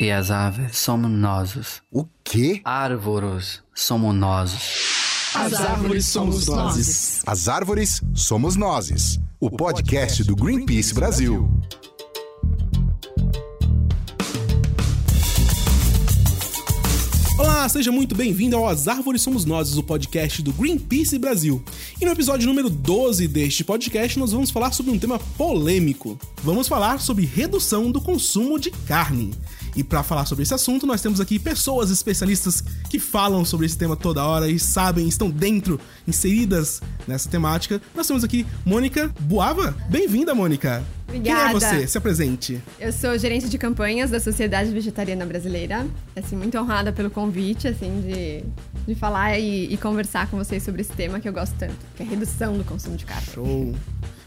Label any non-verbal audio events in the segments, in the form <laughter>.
E as aves somos nós. O quê? Árvores somos nós. As árvores somos nós. As árvores somos nós. O podcast do Greenpeace Brasil. Olá, seja muito bem-vindo ao As Árvores Somos Nós, o podcast do Greenpeace Brasil. E no episódio número 12 deste podcast, nós vamos falar sobre um tema polêmico. Vamos falar sobre redução do consumo de carne. E para falar sobre esse assunto, nós temos aqui pessoas especialistas que falam sobre esse tema toda hora e sabem, estão dentro, inseridas nessa temática. Nós temos aqui Mônica Boava. Bem-vinda, Mônica. Obrigada. Quem é você? Se apresente. Eu sou gerente de campanhas da Sociedade Vegetariana Brasileira. Assim, muito honrada pelo convite, assim, de, de falar e, e conversar com vocês sobre esse tema que eu gosto tanto, que é a redução do consumo de carne. Show.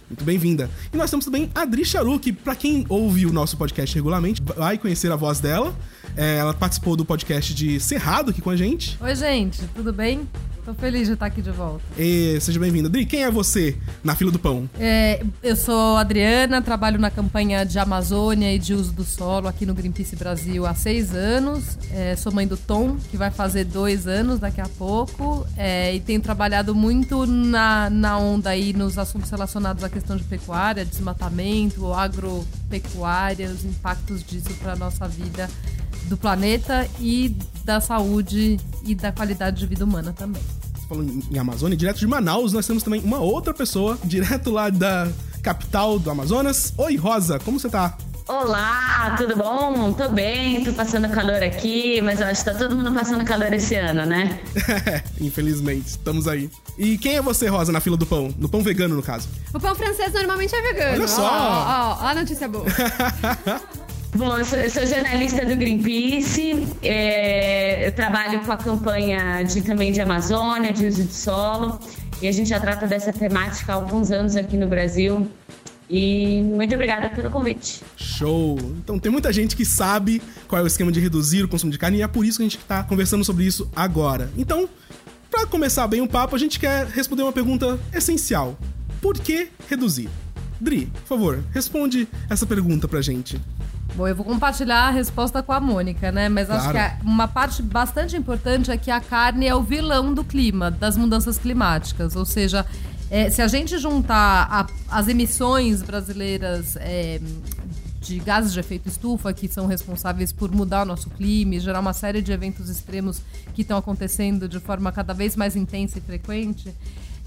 Muito bem-vinda. E nós temos também a Adri Charu, que pra quem ouve o nosso podcast regularmente, vai conhecer a voz dela. É, ela participou do podcast de Cerrado aqui com a gente. Oi, gente, tudo bem? Tô feliz de estar aqui de volta. E seja bem-vinda. Adri, quem é você na fila do pão? É, eu sou Adriana, trabalho na campanha de Amazônia e de uso do solo aqui no Greenpeace Brasil há seis anos. É, sou mãe do Tom, que vai fazer dois anos daqui a pouco. É, e tenho trabalhado muito na, na onda aí nos assuntos relacionados à questão de pecuária, desmatamento, agropecuária, os impactos disso para a nossa vida do planeta e da saúde e da qualidade de vida humana também. Você falou em Amazônia, direto de Manaus, nós temos também uma outra pessoa, direto lá da capital do Amazonas. Oi, Rosa, como você tá? Olá, tudo bom? Tô bem, tô passando calor aqui, mas eu acho que tá todo mundo passando calor esse ano, né? <laughs> Infelizmente, estamos aí. E quem é você, Rosa, na fila do pão? No pão vegano, no caso. O pão francês normalmente é vegano. Olha só! Ó, ó, ó a notícia boa. <laughs> Bom, eu sou, eu sou, jornalista do Greenpeace, é, eu trabalho com a campanha de, também de Amazônia, de uso de solo, e a gente já trata dessa temática há alguns anos aqui no Brasil. E muito obrigada pelo convite. Show! Então tem muita gente que sabe qual é o esquema de reduzir o consumo de carne e é por isso que a gente está conversando sobre isso agora. Então, para começar bem o papo, a gente quer responder uma pergunta essencial: por que reduzir? Dri, por favor, responde essa pergunta pra gente. Bom, eu vou compartilhar a resposta com a Mônica, né? Mas claro. acho que uma parte bastante importante é que a carne é o vilão do clima, das mudanças climáticas. Ou seja, é, se a gente juntar a, as emissões brasileiras é, de gases de efeito estufa, que são responsáveis por mudar o nosso clima e gerar uma série de eventos extremos que estão acontecendo de forma cada vez mais intensa e frequente,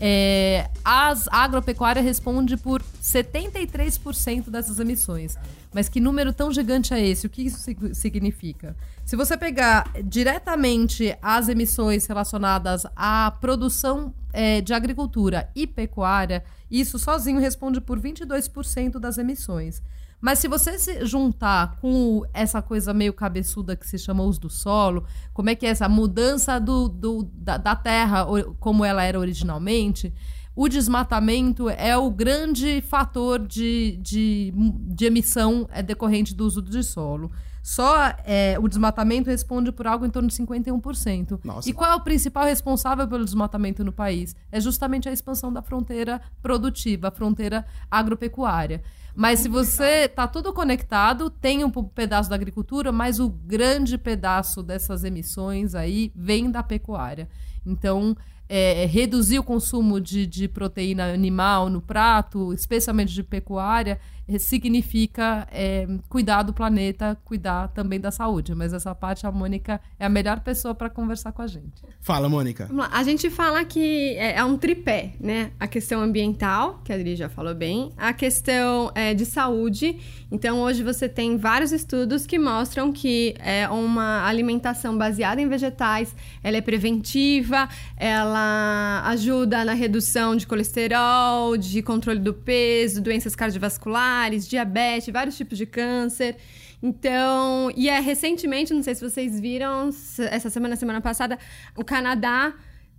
é, as, a agropecuária responde por 73% dessas emissões. Mas que número tão gigante é esse? O que isso significa? Se você pegar diretamente as emissões relacionadas à produção é, de agricultura e pecuária, isso sozinho responde por 22% das emissões. Mas se você se juntar com essa coisa meio cabeçuda que se chama uso do solo, como é que é essa mudança do, do da, da terra como ela era originalmente, o desmatamento é o grande fator de, de, de emissão é, decorrente do uso de solo. Só é, o desmatamento responde por algo em torno de 51%. Nossa. E qual é o principal responsável pelo desmatamento no país? É justamente a expansão da fronteira produtiva, a fronteira agropecuária. Mas se você tá tudo conectado, tem um pedaço da agricultura, mas o grande pedaço dessas emissões aí vem da pecuária. Então, é, reduzir o consumo de, de proteína animal no prato, especialmente de pecuária, significa é, cuidar do planeta, cuidar também da saúde. Mas essa parte, a Mônica é a melhor pessoa para conversar com a gente. Fala, Mônica. Vamos lá. A gente fala que é, é, um tripé, né? A questão ambiental, que a Adri já falou bem, a questão é, de saúde. Então, hoje você tem vários estudos que mostram que é uma alimentação baseada em vegetais, ela é preventiva, ela ajuda na redução de colesterol, de controle do peso, doenças cardiovasculares, diabetes, vários tipos de câncer. Então, e é recentemente, não sei se vocês viram, essa semana, semana passada, o Canadá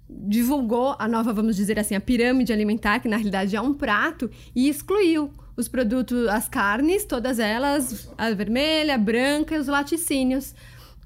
divulgou a nova, vamos dizer assim, a pirâmide alimentar, que na realidade é um prato, e excluiu os produtos, as carnes, todas elas, a vermelha, a branca e os laticínios.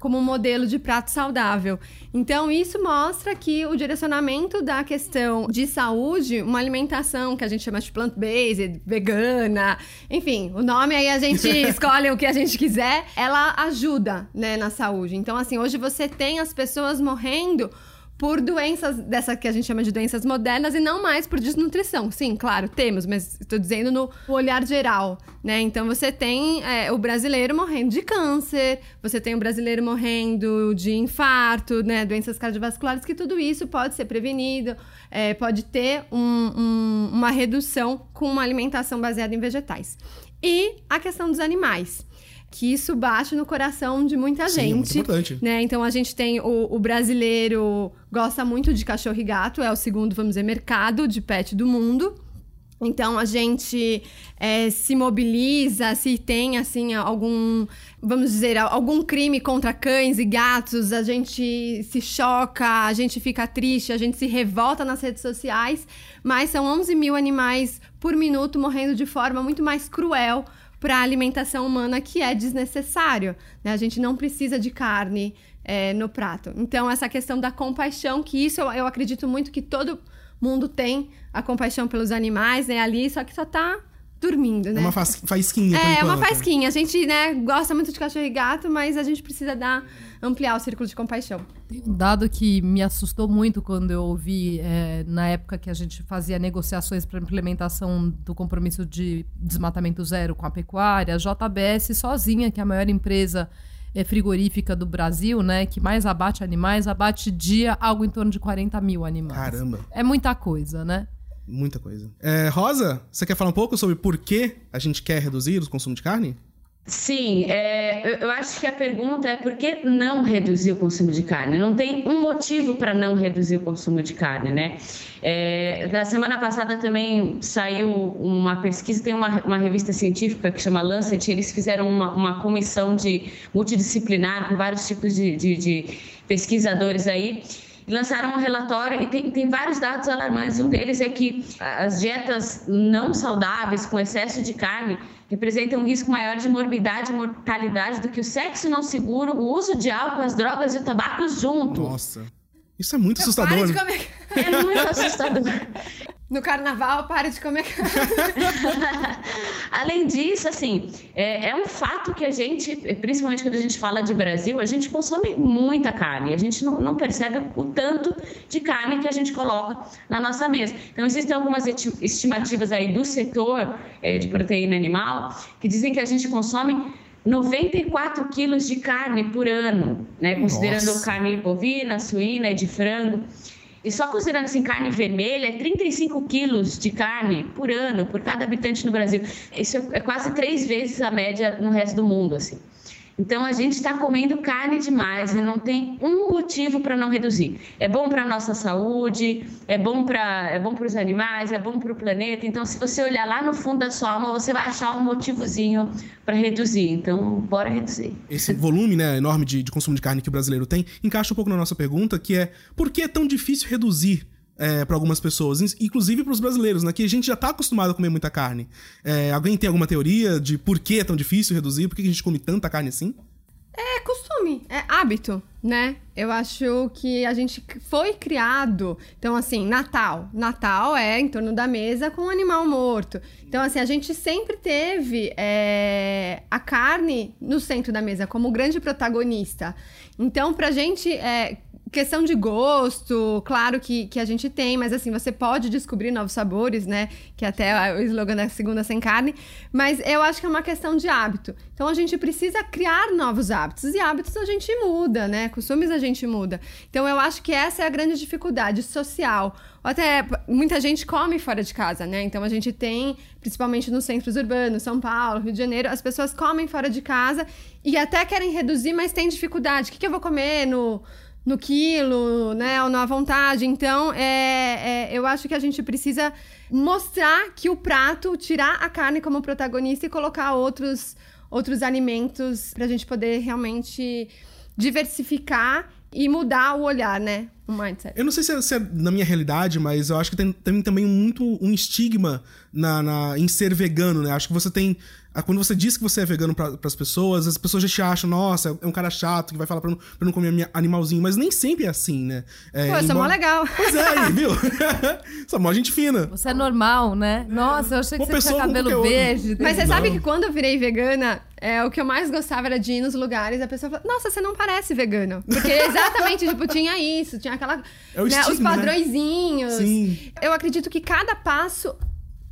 Como um modelo de prato saudável. Então, isso mostra que o direcionamento da questão de saúde, uma alimentação que a gente chama de plant-based, vegana, enfim, o nome aí a gente <laughs> escolhe o que a gente quiser, ela ajuda, né, na saúde. Então, assim, hoje você tem as pessoas morrendo por doenças dessa que a gente chama de doenças modernas e não mais por desnutrição. Sim, claro, temos, mas estou dizendo no olhar geral, né? Então você tem é, o brasileiro morrendo de câncer, você tem o brasileiro morrendo de infarto, né? Doenças cardiovasculares, que tudo isso pode ser prevenido, é, pode ter um, um, uma redução com uma alimentação baseada em vegetais. E a questão dos animais que isso bate no coração de muita Sim, é gente. muito importante. Né? Então a gente tem o, o, brasileiro gosta muito de cachorro e gato, é o segundo, vamos dizer, mercado de pet do mundo. Então a gente é, se mobiliza, se tem assim algum, vamos dizer, algum crime contra cães e gatos, a gente se choca, a gente fica triste, a gente se revolta nas redes sociais, mas são 11 mil animais por minuto morrendo de forma muito mais cruel para a alimentação humana que é desnecessário. Né? A gente não precisa de carne é, no prato. Então, essa questão da compaixão, que isso eu, eu acredito muito que todo mundo tem a compaixão pelos animais, né? Ali, só que só tá dormindo, né? É uma faísquinha. É, é uma faísquinha. A gente, né, gosta muito de cachorro e gato, mas a gente precisa dar, ampliar o círculo de compaixão. Tem um dado que me assustou muito quando eu ouvi, é, na época que a gente fazia negociações para implementação do compromisso de desmatamento zero com a pecuária, a JBS sozinha, que é a maior empresa é, frigorífica do Brasil, né, que mais abate animais, abate dia algo em torno de 40 mil animais. Caramba. É muita coisa, né? Muita coisa. É, Rosa, você quer falar um pouco sobre por que a gente quer reduzir o consumo de carne? Sim, é, eu acho que a pergunta é por que não reduzir o consumo de carne? Não tem um motivo para não reduzir o consumo de carne, né? É, na semana passada também saiu uma pesquisa, tem uma, uma revista científica que chama Lancet, eles fizeram uma, uma comissão de multidisciplinar com vários tipos de, de, de pesquisadores aí lançaram um relatório e tem, tem vários dados alarmantes. Um deles é que as dietas não saudáveis, com excesso de carne, representam um risco maior de morbidade e mortalidade do que o sexo não seguro, o uso de álcool, as drogas e o tabaco junto. Nossa. Isso é muito assustador. Comer... É muito assustador. No carnaval, pare de comer <laughs> Além disso, assim, é, é, um fato que a gente, principalmente quando a gente fala de Brasil, a gente consome muita carne. A gente não, não percebe o tanto de carne que a gente coloca na nossa mesa. Então, existem algumas estimativas aí do setor é, de proteína animal que dizem que a gente consome 94 quilos de carne por ano, né? Considerando Nossa. carne bovina, suína e de frango. E só considerando assim, carne vermelha, é 35 quilos de carne por ano, por cada habitante no Brasil. Isso é quase três vezes a média no resto do mundo, assim. Então a gente está comendo carne demais e não tem um motivo para não reduzir. É bom para a nossa saúde, é bom para é bom para os animais, é bom para o planeta. Então se você olhar lá no fundo da sua alma, você vai achar um motivozinho para reduzir. Então bora reduzir. Esse volume né, enorme de, de consumo de carne que o brasileiro tem encaixa um pouco na nossa pergunta, que é por que é tão difícil reduzir é, para algumas pessoas, inclusive para os brasileiros, né? Que a gente já está acostumado a comer muita carne. É, alguém tem alguma teoria de por que é tão difícil reduzir? Por que a gente come tanta carne assim? É costume, é hábito, né? Eu acho que a gente foi criado. Então, assim, Natal. Natal é em torno da mesa com um animal morto. Então, assim, a gente sempre teve é, a carne no centro da mesa como grande protagonista. Então, pra gente é, questão de gosto, claro que, que a gente tem, mas assim, você pode descobrir novos sabores, né? Que até o slogan da segunda sem carne. Mas eu acho que é uma questão de hábito. Então a gente precisa criar novos hábitos. E hábitos a gente muda, né? Costumes a gente muda. Então eu acho que essa é a grande dificuldade social. Até muita gente come fora de casa, né? Então a gente tem, principalmente nos centros urbanos, São Paulo, Rio de Janeiro, as pessoas comem fora de casa e até querem reduzir, mas tem dificuldade. O que, que eu vou comer no no quilo, né, ou na vontade. Então, é, é, eu acho que a gente precisa mostrar que o prato, tirar a carne como protagonista e colocar outros, outros alimentos para a gente poder realmente diversificar e mudar o olhar, né? O mindset. Eu não sei se é, se é, na minha realidade, mas eu acho que tem, tem também muito um estigma na, na, em ser vegano, né? Acho que você tem quando você diz que você é vegano para as pessoas, as pessoas já te acham, nossa, é um cara chato que vai falar pra não, pra não comer animalzinho. Mas nem sempre é assim, né? É, Pô, eu embora... sou mó legal. Pois é, <laughs> viu? <laughs> sou mó gente fina. Você é normal, né? Nossa, eu achei que Uma você tinha cabelo verde. Mas você sabe que quando eu virei vegana, é, o que eu mais gostava era de ir nos lugares a pessoa falava, nossa, você não parece vegano. Porque exatamente, <laughs> tipo, tinha isso, tinha aquela. É né, estigma, os né? padrõezinhos. Né? Sim. Eu acredito que cada passo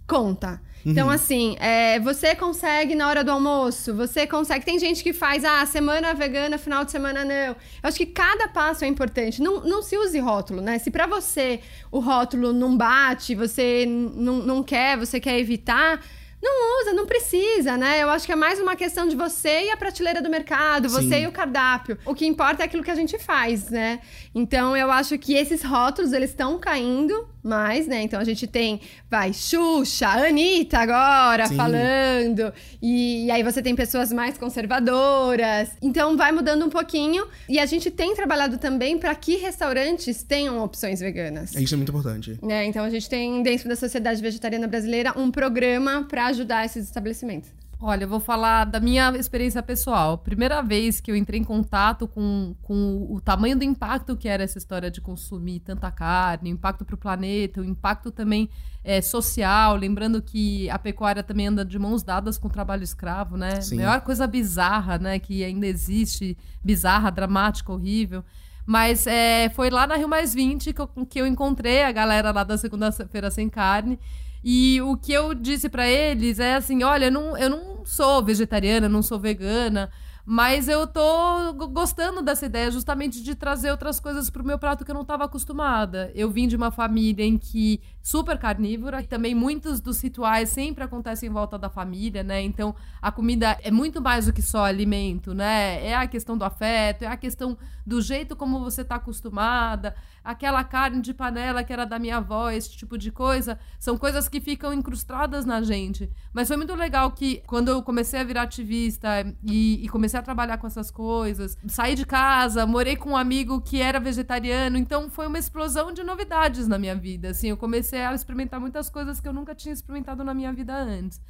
conta. Então, uhum. assim, é, você consegue na hora do almoço, você consegue. Tem gente que faz, ah, semana vegana, final de semana não. Eu acho que cada passo é importante. Não, não se use rótulo, né? Se para você o rótulo não bate, você não, não quer, você quer evitar não usa, não precisa, né? Eu acho que é mais uma questão de você e a prateleira do mercado, você Sim. e o cardápio. O que importa é aquilo que a gente faz, né? Então eu acho que esses rótulos eles estão caindo mais, né? Então a gente tem, vai, Xuxa, Anitta agora Sim. falando, e, e, aí você tem pessoas mais conservadoras. Então vai mudando um pouquinho. E a gente tem trabalhado também para que restaurantes tenham opções veganas. Isso é muito importante. É, então a gente tem, dentro da Sociedade Vegetariana Brasileira, um programa para ajudar esses estabelecimentos. Olha, eu vou falar da minha experiência pessoal. Primeira vez que eu entrei em contato com, com o tamanho do impacto que era essa história de consumir tanta carne, o impacto para o planeta, o impacto também é, social. Lembrando que a pecuária também anda de mãos dadas com o trabalho escravo, né? Sim. Maior coisa bizarra, né? Que ainda existe, bizarra, dramática, horrível. Mas é, foi lá na Rio Mais 20 que eu, que eu encontrei a galera lá da Segunda-feira Sem Carne. E o que eu disse para eles é assim: olha, eu não, eu não sou vegetariana, não sou vegana. Mas eu tô gostando dessa ideia justamente de trazer outras coisas pro meu prato que eu não estava acostumada. Eu vim de uma família em que super carnívora, e também muitos dos rituais sempre acontecem em volta da família, né? Então, a comida é muito mais do que só alimento, né? É a questão do afeto, é a questão do jeito como você está acostumada, aquela carne de panela que era da minha avó, esse tipo de coisa, são coisas que ficam incrustadas na gente. Mas foi muito legal que quando eu comecei a virar ativista e, e comecei a trabalhar com essas coisas, saí de casa, morei com um amigo que era vegetariano, então foi uma explosão de novidades na minha vida. Assim, eu comecei a experimentar muitas coisas que eu nunca tinha experimentado na minha vida antes.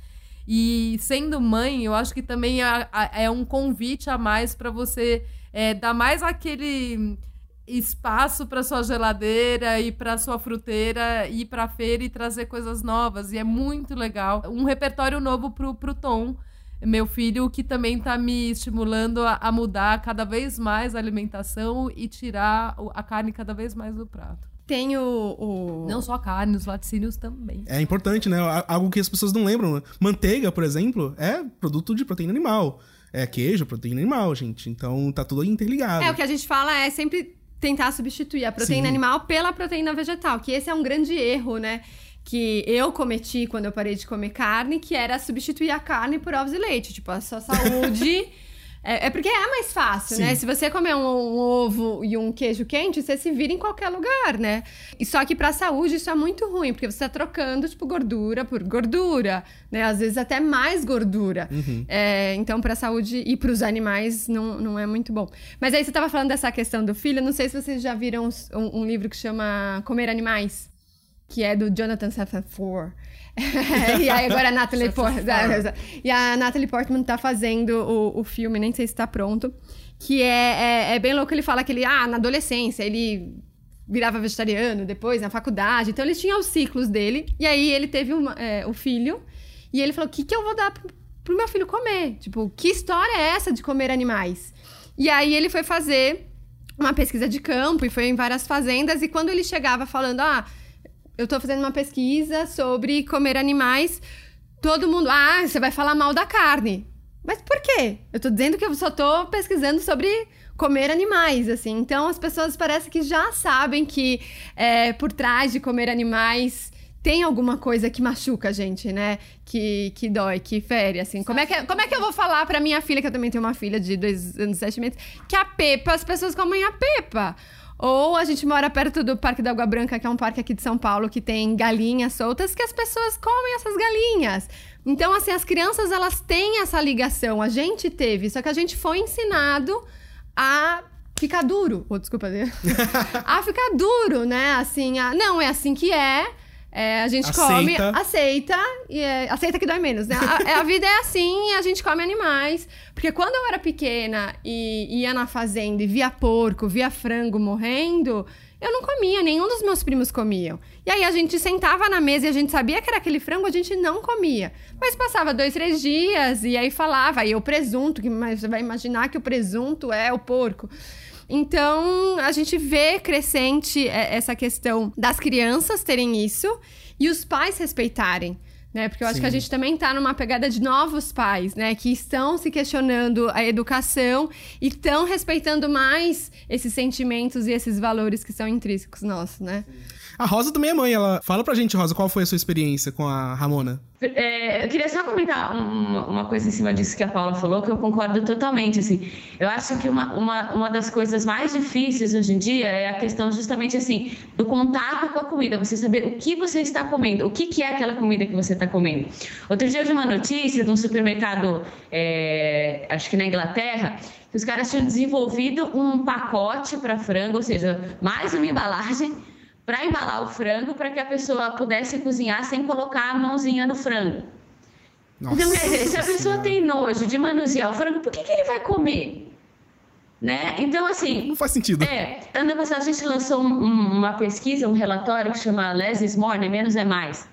E sendo mãe, eu acho que também é, é um convite a mais para você é, dar mais aquele espaço para sua geladeira e para sua fruteira ir para feira e trazer coisas novas e é muito legal um repertório novo pro, pro Tom meu filho que também está me estimulando a, a, mudar cada vez mais a alimentação e tirar a carne cada vez mais do prato tem o, o... Não só a carne, os laticínios também. É importante, né? Algo que as pessoas não lembram. Manteiga, por exemplo, é produto de proteína animal. É queijo, proteína animal, gente. Então tá tudo interligado. É, o que a gente fala é sempre tentar substituir a proteína Sim. animal pela proteína vegetal, que esse é um grande erro, né? Que eu cometi quando eu parei de comer carne, que era substituir a carne por ovos e leite. Tipo, a sua saúde <laughs> É, é, porque é mais fácil, né? Sim. né? Se você comer um, um, ovo e um queijo quente, você se vira em qualquer lugar, né? E só que pra saúde isso é muito ruim, porque você tá trocando, tipo, gordura por gordura, né? Às vezes até mais gordura. Uhum. É, então, pra saúde e pros animais não, não é muito bom. Mas aí você tava falando dessa questão do filho, não sei se vocês já viram um, um livro que chama Comer Animais, que é do Jonathan Safran <laughs> e aí agora a Natalie Portman. <laughs> e a Natalie Portman tá fazendo o, o filme, nem sei se tá pronto. Que é, é, é, bem louco, ele fala que ele, ah, na adolescência, ele virava vegetariano, depois na faculdade. Então ele tinha os ciclos dele. E aí ele teve é, o filho. E ele falou: o que, que eu vou dar pro, pro meu filho comer? Tipo, que história é essa de comer animais? E aí ele foi fazer uma pesquisa de campo e foi em várias fazendas. E quando ele chegava falando, ah eu tô fazendo uma pesquisa sobre comer animais. Todo mundo, ah, você vai falar mal da carne. Mas por quê? Eu tô dizendo que eu só tô pesquisando sobre comer animais, assim. Então as pessoas parecem que já sabem que é, por trás de comer animais tem alguma coisa que machuca a gente, né? Que, que dói, que fere, assim. Como é, que, como é que eu vou falar pra minha filha, que eu também tenho uma filha de dois anos e sete meses, que a Pepa, as pessoas comem a Pepa? Ou a gente mora perto do Parque da Água Branca, que é um parque aqui de São Paulo, que tem galinhas soltas, que as pessoas comem essas galinhas. Então, assim, as crianças, elas têm essa ligação. A gente teve, só que a gente foi ensinado a ficar duro. Oh, desculpa. <laughs> a ficar duro, né? Assim, a... não, é assim que é. É, a gente aceita. come, aceita, e é, aceita que dói menos, né? A, é, a, vida é assim, a gente come animais. Porque quando eu era pequena e ia na fazenda e via porco, via frango morrendo, eu não comia, nenhum dos meus primos comiam. E aí a gente sentava na mesa e a gente sabia que era aquele frango, a gente não comia. Mas passava dois, três dias e aí falava, aí o presunto, que você vai imaginar que o presunto é o porco. Então, a gente vê crescente é, essa questão das crianças terem isso e os pais respeitarem. Né? Porque eu acho Sim. que a gente também está numa pegada de novos pais, né? Que estão se questionando a educação e estão respeitando mais esses sentimentos e esses valores que são intrínsecos nossos, né? Sim. A Rosa também é mãe, ela fala pra gente, Rosa, qual foi a sua experiência com a Ramona? É, eu queria só comentar uma, uma, coisa em cima disso que a Paula falou, que eu concordo totalmente. Assim, eu acho que uma, uma, uma das coisas mais difíceis hoje em dia é a questão justamente assim do contato com a comida, você saber o que você está comendo, o que, que é aquela comida que você está comendo. Outro dia eu vi uma notícia de um supermercado, é, acho que na Inglaterra, que os caras tinham desenvolvido um pacote para frango, ou seja, mais uma embalagem para embalar o frango para que a pessoa pudesse cozinhar sem colocar a mãozinha no frango. Nossa então, quer <laughs> dizer, se a pessoa tem nojo de manusear o frango, por que, que ele vai comer? Né? Então, assim. Não faz sentido. É, ano passado a gente lançou um, uma pesquisa, um relatório que chama Less is More, né? Menos é Mais.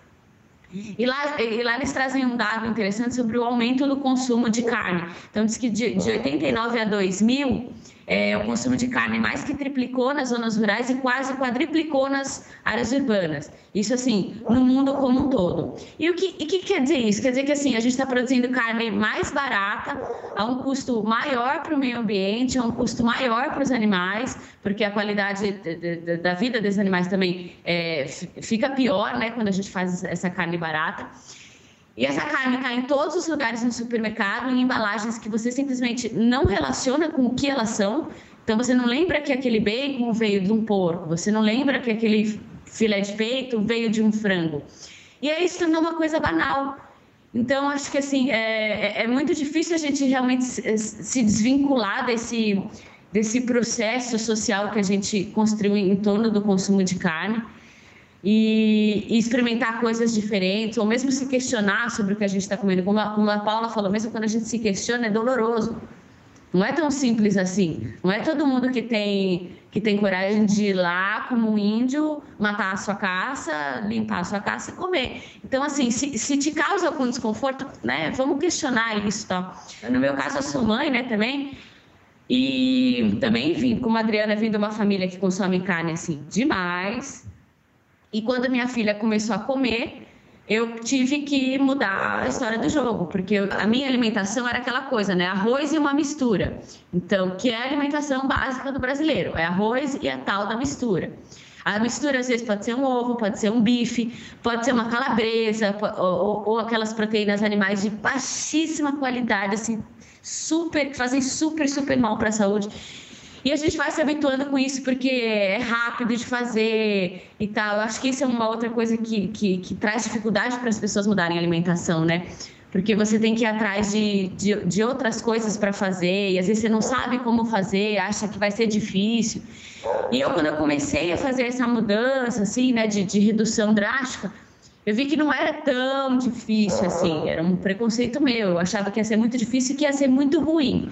E lá, e lá eles trazem um dado interessante sobre o aumento do consumo de carne. Então, diz que de, de 89 a 2000, é, o consumo de carne mais que triplicou nas zonas rurais e quase quadriplicou nas áreas urbanas. Isso, assim, no mundo como um todo. E o que, e que quer dizer isso? Quer dizer que, assim, a gente está produzindo carne mais barata, a um custo maior para o meio ambiente, a um custo maior para os animais, porque a qualidade de, de, da vida dos animais também é, fica pior, né, quando a gente faz essa carne barata. E essa carne está em todos os lugares no supermercado, em embalagens que você simplesmente não relaciona com o que elas são. Então você não lembra que aquele bacon veio de um porco, você não lembra que aquele filé de peito veio de um frango. E aí isso tornou uma coisa banal. Então acho que assim é, é, é muito difícil a gente realmente se desvincular desse desse processo social que a gente construiu em torno do consumo de carne e, e, experimentar coisas diferentes, ou mesmo se questionar sobre o que a gente está comendo. Como a, como a Paula falou, mesmo quando a gente se questiona, é doloroso. Não é tão simples assim. Não é todo mundo que tem, que tem coragem de ir lá, como um índio, matar a sua caça, limpar a sua caça e comer. Então, assim, se, se te causa algum desconforto, né, vamos questionar isso. Tá? No meu caso, eu sou mãe, né, também. E também vim, como a Adriana, vim de uma família que consome carne, assim, demais. E quando minha filha começou a comer, eu tive que mudar a história do jogo, porque a minha alimentação era aquela coisa, né? Arroz e uma mistura. Então, que é a alimentação básica do brasileiro? É arroz e a tal da mistura. A mistura, às vezes, pode ser um ovo, pode ser um bife, pode ser uma calabresa, ou, ou aquelas proteínas animais de baixíssima qualidade, assim, super, que fazem super, super mal para a saúde. E a gente vai se habituando com isso porque é rápido de fazer e tal. Eu acho que isso é uma outra coisa que, que, que traz dificuldade para as pessoas mudarem a alimentação, né? Porque você tem que ir atrás de, de, de outras coisas para fazer e às vezes você não sabe como fazer, acha que vai ser difícil. E eu, quando eu comecei a fazer essa mudança, assim, né, de, de redução drástica, eu vi que não era tão difícil assim, era um preconceito meu. Eu achava que ia ser muito difícil e que ia ser muito ruim.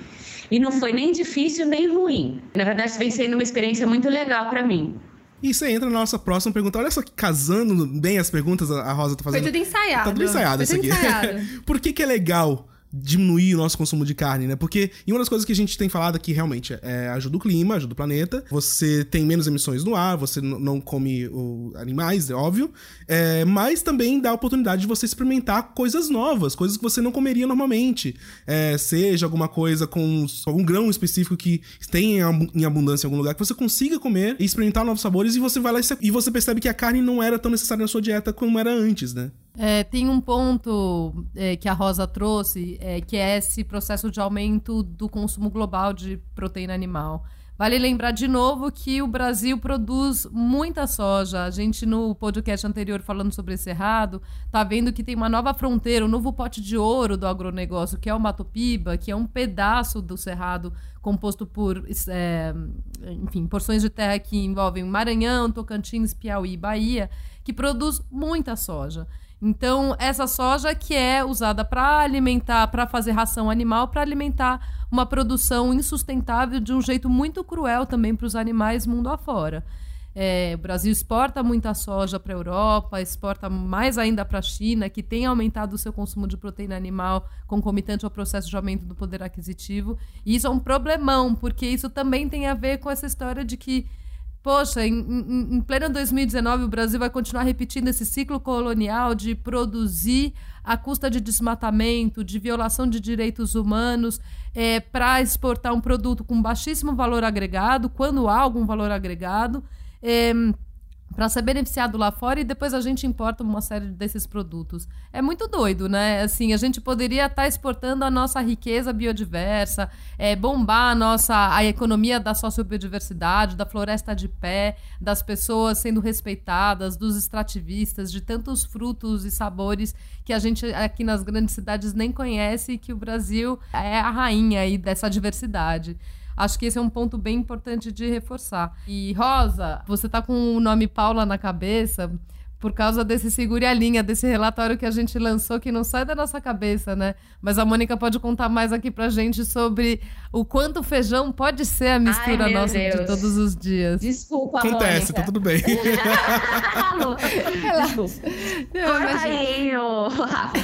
E não foi nem difícil nem ruim. Na verdade, vem sendo uma experiência muito legal para mim. E você entra na nossa próxima pergunta. Olha só que casando bem as perguntas a Rosa tá fazendo. Foi tudo ensaiado. Tá tudo ensaiado isso aqui. Ensaiado. <laughs> Por que, que é legal diminuir o nosso consumo de carne, né? Porque e uma das coisas que a gente tem falado aqui realmente é ajuda o clima, ajuda o planeta, você tem menos emissões no ar, você não come o, animais, é óbvio, é, mas também dá a oportunidade de você experimentar coisas novas, coisas que você não comeria normalmente, é, seja alguma coisa com algum grão específico que tem em abundância em algum lugar, que você consiga comer e experimentar novos sabores e você vai lá e você percebe que a carne não era tão necessária na sua dieta como era antes, né? É, tem um ponto é, que a Rosa trouxe, é, que é esse processo de aumento do consumo global de proteína animal. Vale lembrar de novo que o Brasil produz muita soja. A gente, no podcast anterior, falando sobre esse cerrado, tá vendo que tem uma nova fronteira, um novo pote de ouro do agronegócio, que é o Mato Piba, que é um pedaço do cerrado composto por, é, enfim, porções de terra que envolvem Maranhão, Tocantins, Piauí e Bahia, que produz muita soja. Então, essa soja que é usada para alimentar, para fazer ração animal, para alimentar uma produção insustentável de um jeito muito cruel também para os animais mundo afora. É, o Brasil exporta muita soja para a Europa, exporta mais ainda para a China, que tem aumentado o seu consumo de proteína animal concomitante ao processo de aumento do poder aquisitivo. E isso é um problemão, porque isso também tem a ver com essa história de que Poxa, em, em, em pleno 2019 o Brasil vai continuar repetindo esse ciclo colonial de produzir à custa de desmatamento, de violação de direitos humanos, é, para exportar um produto com baixíssimo valor agregado, quando há algum valor agregado. É, para ser beneficiado lá fora e depois a gente importa uma série desses produtos. É muito doido, né? Assim, a gente poderia estar tá exportando a nossa riqueza biodiversa, é, bombar a nossa a economia da sociobiodiversidade, da floresta de pé, das pessoas sendo respeitadas, dos extrativistas, de tantos frutos e sabores que a gente aqui nas grandes cidades nem conhece e que o Brasil é a rainha aí dessa diversidade. Acho que esse é um ponto bem importante de reforçar. E Rosa, você tá com o nome Paula na cabeça por causa desse segure a linha, desse relatório que a gente lançou, que não sai da nossa cabeça, né? Mas a Mônica pode contar mais aqui pra gente sobre o quanto o feijão pode ser a mistura Ai, nossa Deus. de todos os dias. Desculpa, Acontece, Mônica. tá tudo bem. Desculpa. Corta aí, Rafa,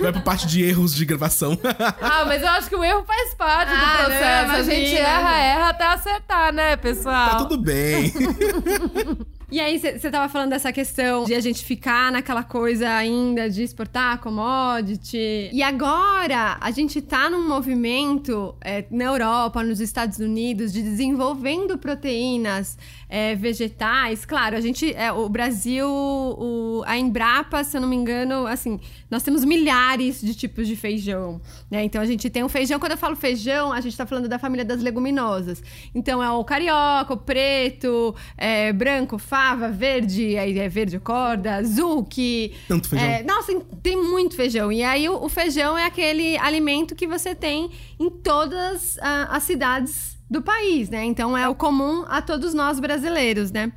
Vai pra parte de erros de gravação. ah, mas eu acho que o erro faz parte ah, do processo. Não, a gente erra, erra até acertar, né, pessoal? Tá tudo bem. <laughs> E aí, você tava falando dessa questão de a gente ficar naquela coisa ainda de exportar commodity. E agora, a gente tá num movimento é, na Europa, nos Estados Unidos, de desenvolvendo proteínas é, vegetais. Claro, a gente, é, o Brasil, o, a Embrapa, se eu não me engano, assim, nós temos milhares de tipos de feijão, né? Então a gente tem um feijão, quando eu falo feijão, a gente tá falando da família das leguminosas. Então é o carioca, o preto, é, branco, fava, verde, aí é verde corda, azul, que... Tanto feijão. É, nossa, tem muito feijão. E aí o, o, feijão é aquele alimento que você tem em todas uh, as cidades do país, né? Então é o comum a todos nós brasileiros, né?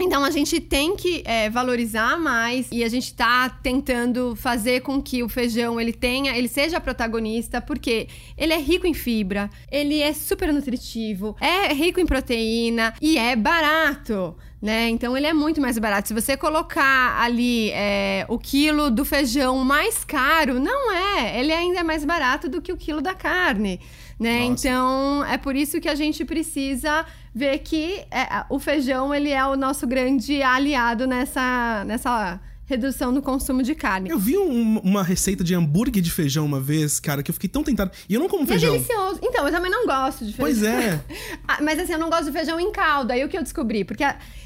Então a gente tem que é, valorizar mais e a gente está tentando fazer com que o feijão ele tenha, ele seja protagonista, porque ele é rico em fibra, ele é super nutritivo, é rico em proteína e é barato. Né? Então ele é muito mais barato. Se você colocar ali é, o quilo do feijão mais caro, não é. Ele ainda é mais barato do que o quilo da carne né? Nossa. Então, é por isso que a gente precisa ver que é, o feijão ele é o nosso grande aliado nessa, nessa redução no consumo de carne. Eu vi um, uma receita de hambúrguer de feijão uma vez, cara, que eu fiquei tão tentado. E eu não como e é feijão. É delicioso. Então, eu também não gosto de feijão. Pois é. <laughs> Ah, mas assim, eu não gosto de feijão em caldo. Aí o que eu descobri? Porque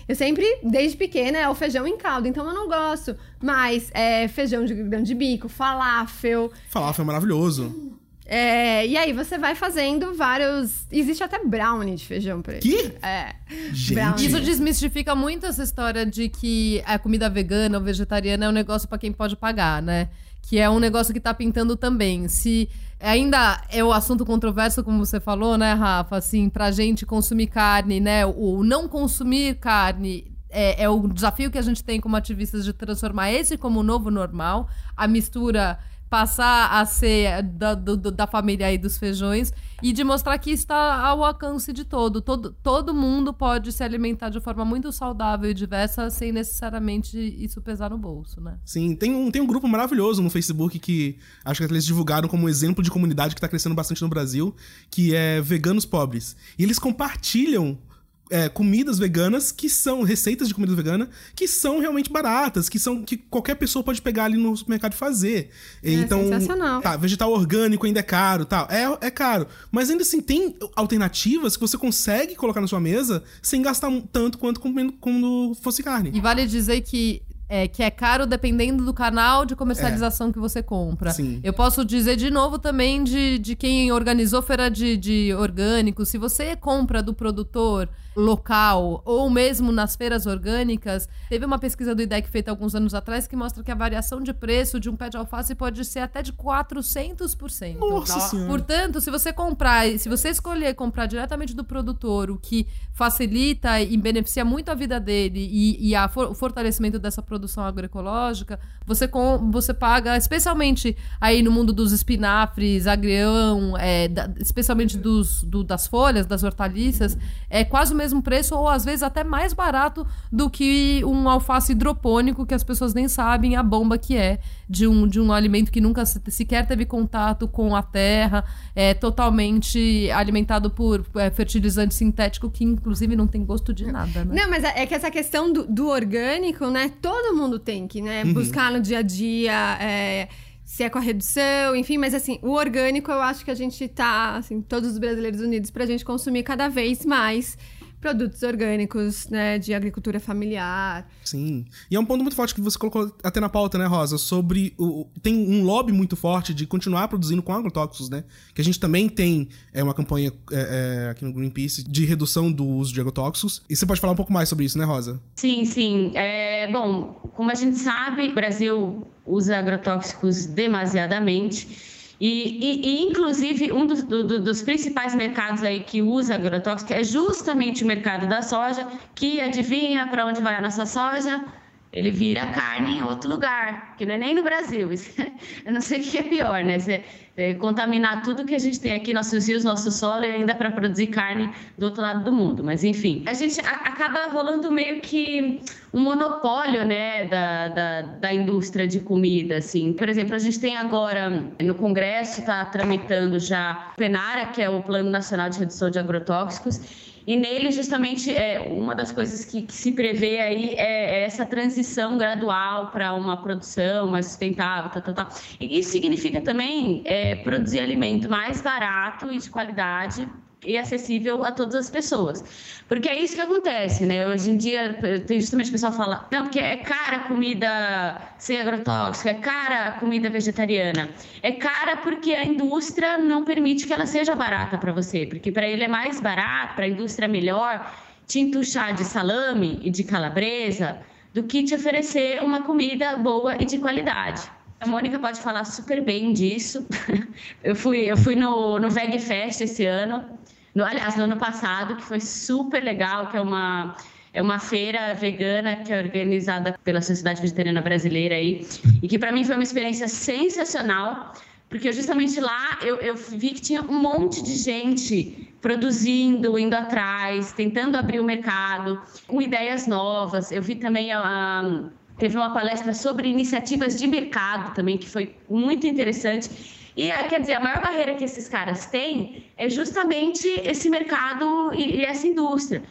eu sempre, desde pequena, é o feijão em caldo. Então eu não gosto. Mas é feijão de grão de bico, falafel. Falafel é maravilhoso. É, e aí você vai fazendo vários. Existe até brownie de feijão preto. Que? É. Gente. Isso desmistifica muito essa história de que a comida vegana ou vegetariana é um negócio para quem pode pagar, né? Que é um negócio que tá pintando também. Se ainda é o assunto controverso, como você falou, né, Rafa? Assim, pra gente consumir carne, né? O não consumir carne é, é, o desafio que a gente tem como ativistas de transformar esse como o novo normal, a mistura passar a ser da, do, da família aí dos feijões e de mostrar que está ao alcance de todo. todo. Todo mundo pode se alimentar de forma muito saudável e diversa sem necessariamente isso pesar no bolso, né? Sim, tem um, tem um grupo maravilhoso no Facebook que acho que eles divulgaram como exemplo de comunidade que está crescendo bastante no Brasil, que é Veganos Pobres. E eles compartilham é, comidas veganas que são receitas de comida vegana que são realmente baratas, que são que qualquer pessoa pode pegar ali no supermercado e fazer. É então, sensacional. tá, vegetal orgânico ainda é caro, tal. É, é caro, mas ainda assim tem alternativas que você consegue colocar na sua mesa sem gastar tanto quanto quando fosse carne. E vale dizer que é, que é caro dependendo do canal de comercialização é. que você compra. Sim. Eu posso dizer de novo também de, de quem organizou feira de, de orgânicos. Se você compra do produtor local ou mesmo nas feiras orgânicas, teve uma pesquisa do IDEC feita alguns anos atrás que mostra que a variação de preço de um pé de alface pode ser até de 400%. Nossa senhora. Portanto, se você comprar, se você escolher comprar diretamente do produtor, o que facilita e beneficia muito a vida dele e, e a for, o fortalecimento dessa produção agroecológica, você, com, você paga, especialmente aí no mundo dos espinafres, agrião, é, da, especialmente dos, do, das folhas, das hortaliças, é quase o mesmo mesmo preço ou às vezes até mais barato do que um alface hidropônico que as pessoas nem sabem a bomba que é de um, de um alimento que nunca sequer teve contato com a terra, é totalmente alimentado por é, fertilizante sintético que inclusive não tem gosto de nada, né? Não, mas é, é que essa questão do, do orgânico, né? Todo mundo tem que, né? Uhum. Buscar no dia a dia. É se é com a redução, enfim, mas assim, o orgânico eu acho que a gente tá, assim, todos os brasileiros unidos pra gente consumir cada vez mais produtos orgânicos, né, de agricultura familiar. Sim. E é um ponto muito forte que você colocou até na pauta, né, Rosa, sobre o tem um lobby muito forte de continuar produzindo com agrotóxicos, né? Que a gente também tem é uma campanha é, é, aqui no Greenpeace de redução do uso de agrotóxicos. E você pode falar um pouco mais sobre isso, né, Rosa? Sim, sim. É, bom, como a gente sabe, o Brasil usa agrotóxicos demasiadamente. E, e, e, inclusive, um dos, do, dos, principais mercados aí que usa agrotóxico é justamente o mercado da soja, que adivinha para onde vai a nossa soja? Ele vira carne em outro lugar, que não é nem no Brasil. <laughs> Eu não sei o que é pior, né? Você é, contaminar tudo que a gente tem aqui, nossos rios, nosso solo, e ainda para produzir carne do outro lado do mundo. Mas, enfim, a gente acaba rolando meio que um monopólio, né, da, da, da indústria de comida, assim. Por exemplo, a gente tem agora, no Congresso, está tramitando já plenária, que é o Plano Nacional de Redução de Agrotóxicos, e nele, justamente, é, uma das coisas que, que se prevê aí é, é essa transição gradual para uma produção mais sustentável, tal, tal, tal. E isso significa também é, produzir alimento mais barato e de qualidade e acessível a todas as pessoas. Porque é isso que acontece, né? Hoje em dia, tem justamente o pessoal fala, não, porque é cara comida sem agrotóxico, é cara comida vegetariana. É cara porque a indústria não permite que ela seja barata para você, porque para ele é mais barato, para a indústria é melhor te entuchar de salame e de calabresa do que te oferecer uma comida boa e de qualidade. A Mônica pode falar super bem disso. <laughs> Eu fui, eu fui no, no Veg Fest esse ano, no, aliás, no ano passado, que foi super legal, que é uma, é uma feira vegana que é organizada pela Sociedade Vegetariana Brasileira aí, e que para mim foi uma experiência sensacional, porque justamente lá eu, eu vi que tinha um monte de gente produzindo, indo atrás, tentando abrir o mercado, com ideias novas. Eu vi também a Teve uma palestra sobre iniciativas de mercado também, que foi muito interessante. E, eh, quer dizer, a maior barreira que esses caras têm é justamente esse mercado e, e essa indústria.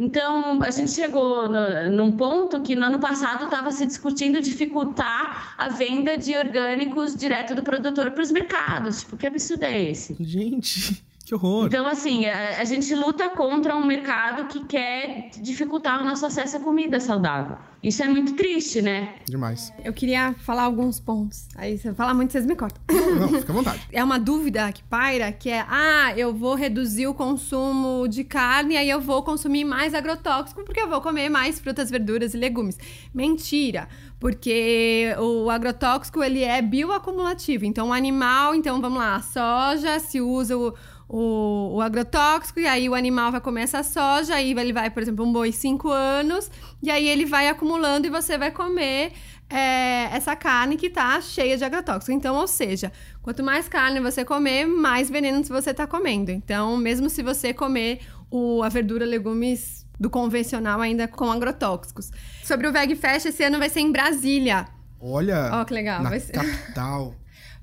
Então, a gente chegou no, num ponto que no ano passado estava se discutindo dificultar a venda de orgânicos direto do produtor para os mercados. Tipo, que absurdo é esse? Gente. Que horror. Então, assim, a, a, gente luta contra um mercado que quer dificultar o nosso acesso à comida saudável. Isso é muito triste, né? Demais. Eu queria falar alguns pontos. Aí, você fala muito, vocês me cortam. Não, fica à vontade. <laughs> É uma dúvida que paira, que é, ah, eu vou reduzir o consumo de carne, aí eu vou consumir mais agrotóxico, porque eu vou comer mais frutas, verduras e legumes. Mentira porque o agrotóxico ele é bioacumulativo. Então, o animal, então vamos lá, a soja se usa o, o, o, agrotóxico, e aí o animal vai comer essa soja, aí ele vai, por exemplo, um boi 5 anos, e aí ele vai acumulando e você vai comer é, essa carne que tá cheia de agrotóxico. Então, ou seja, quanto mais carne você comer, mais veneno você tá comendo. Então, mesmo se você comer o, a verdura, legumes do convencional ainda com agrotóxicos. Sobre o Veg Fest, esse ano vai ser em Brasília. Olha! Ó, oh, que legal. Na vai ser... capital.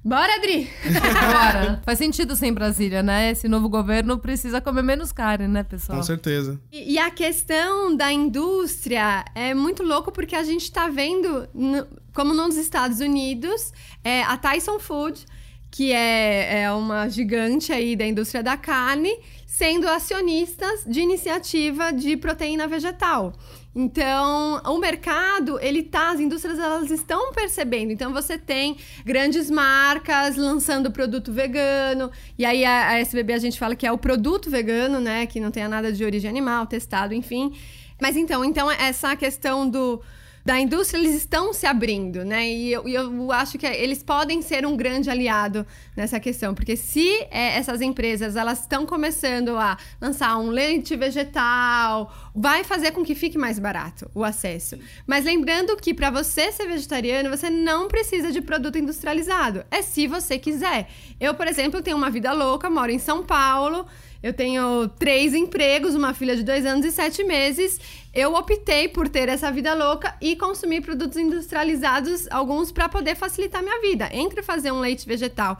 Bora, Adri! <laughs> Bora! <laughs> Faz sentido ser em Brasília, né? Esse novo governo precisa comer menos carne, né, pessoal? Com certeza. E, e a questão da indústria é muito louco porque a gente tá vendo, no, como nos Estados Unidos, é, a Tyson Food, que é, é uma gigante aí da indústria da carne, sendo acionistas de iniciativa de proteína vegetal. Então, o mercado, ele tá, as indústrias elas estão percebendo. Então, você tem grandes marcas lançando produto vegano, e aí a, a SBB a gente fala que é o produto vegano, né, que não tenha nada de origem animal, testado, enfim. Mas então, então essa questão do da indústria, eles estão se abrindo, né? E eu, eu acho que eles podem ser um grande aliado nessa questão, porque se é, essas empresas elas estão começando a lançar um leite vegetal, vai fazer com que fique mais barato o acesso. Mas lembrando que para você ser vegetariano, você não precisa de produto industrializado. É se você quiser. Eu, por exemplo, tenho uma vida louca, moro em São Paulo. Eu tenho três empregos, uma filha de dois anos e sete meses. Eu optei por ter essa vida louca e consumir produtos industrializados, alguns para poder facilitar minha vida. Entre fazer um leite vegetal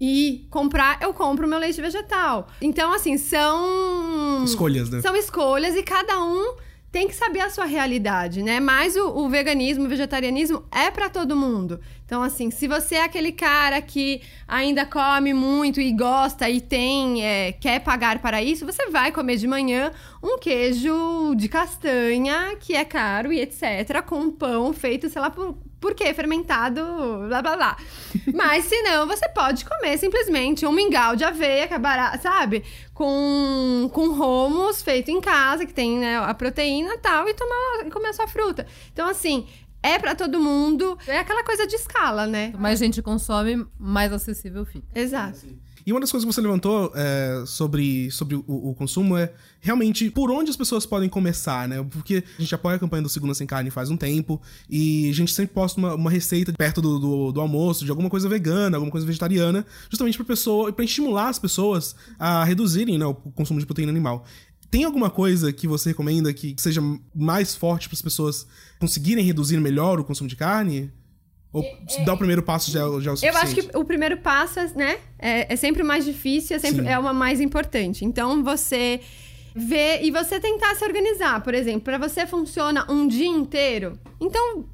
e comprar, eu compro meu leite vegetal. Então, assim, são. Escolhas, né? São escolhas e cada um tem que saber a sua realidade, né? Mas o, o veganismo, o vegetarianismo é para todo mundo. Então, assim, se você é aquele cara que ainda come muito e gosta e tem, é, quer pagar para isso, você vai comer de manhã um queijo de castanha, que é caro e etc., com pão feito, sei lá, por, por quê? Fermentado, blá blá blá. Mas se não, você pode comer simplesmente um mingau de aveia, que é barato, sabe? Com, com romos feito em casa, que tem né, a proteína e tal, e tomar, comer a sua fruta. Então, assim, é para todo mundo. É aquela coisa de escala, né? Mais gente consome, mais acessível fica. Exato. E uma das coisas que você levantou é, sobre, sobre o, o, consumo é realmente por onde as pessoas podem começar, né? Porque a gente apoia a campanha do Segunda Sem Carne faz um tempo e a gente sempre posta uma, uma receita perto do, do, do, almoço de alguma coisa vegana, alguma coisa vegetariana, justamente para pessoa, para estimular as pessoas a reduzirem né, o consumo de proteína animal. Tem alguma coisa que você recomenda que seja mais forte para as pessoas conseguirem reduzir melhor o consumo de carne? Ou é, dar o primeiro passo já, já é o suficiente? Eu acho que o primeiro passo, né, é, é sempre o mais difícil, é sempre Sim. é o mais importante. Então, você ver e você tentar se organizar. Por exemplo, para você funciona um dia inteiro. Então,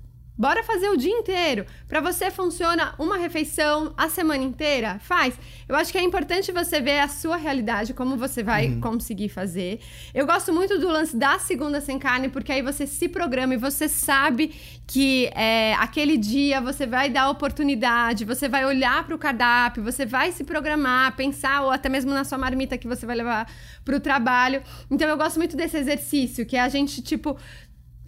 Bora fazer o dia inteiro. Para você funciona uma refeição a semana inteira? Faz. Eu acho que é importante você ver a sua realidade, como você vai uhum. conseguir fazer. Eu gosto muito do lance da segunda sem carne, porque aí você se programa e você sabe que é, aquele dia você vai dar oportunidade, você vai olhar para o cardápio, você vai se programar, pensar, ou até mesmo na sua marmita que você vai levar para o trabalho. Então eu gosto muito desse exercício, que é a gente, tipo,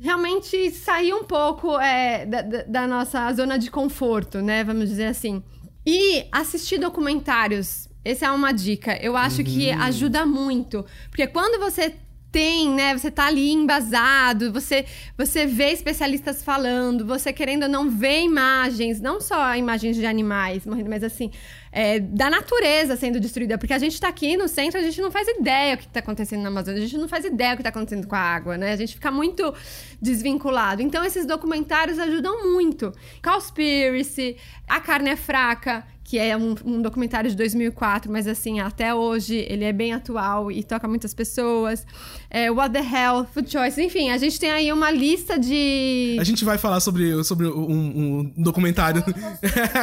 realmente sair um pouco é, da, da, nossa zona de conforto, né? Vamos dizer assim. E assistir documentários. Essa é uma dica. Eu acho uhum. que ajuda muito. Porque quando você tem, né? Você tá ali embasado, você, você vê especialistas falando, você querendo ou não ver imagens, não só imagens de animais morrendo, mas assim, é, da natureza sendo destruída. Porque a gente tá aqui no centro, a gente não faz ideia o que tá acontecendo na Amazônia, a gente não faz ideia o que tá acontecendo com a água, né? A gente fica muito desvinculado. Então, esses documentários ajudam muito. Cowspiracy, A Carne é Fraca, que é um, um, documentário de 2004, mas assim, até hoje ele é bem atual e toca muitas pessoas. É, What the Hell, Food Choice, enfim, a gente tem aí uma lista de. A gente vai falar sobre, sobre um, um documentário. <laughs>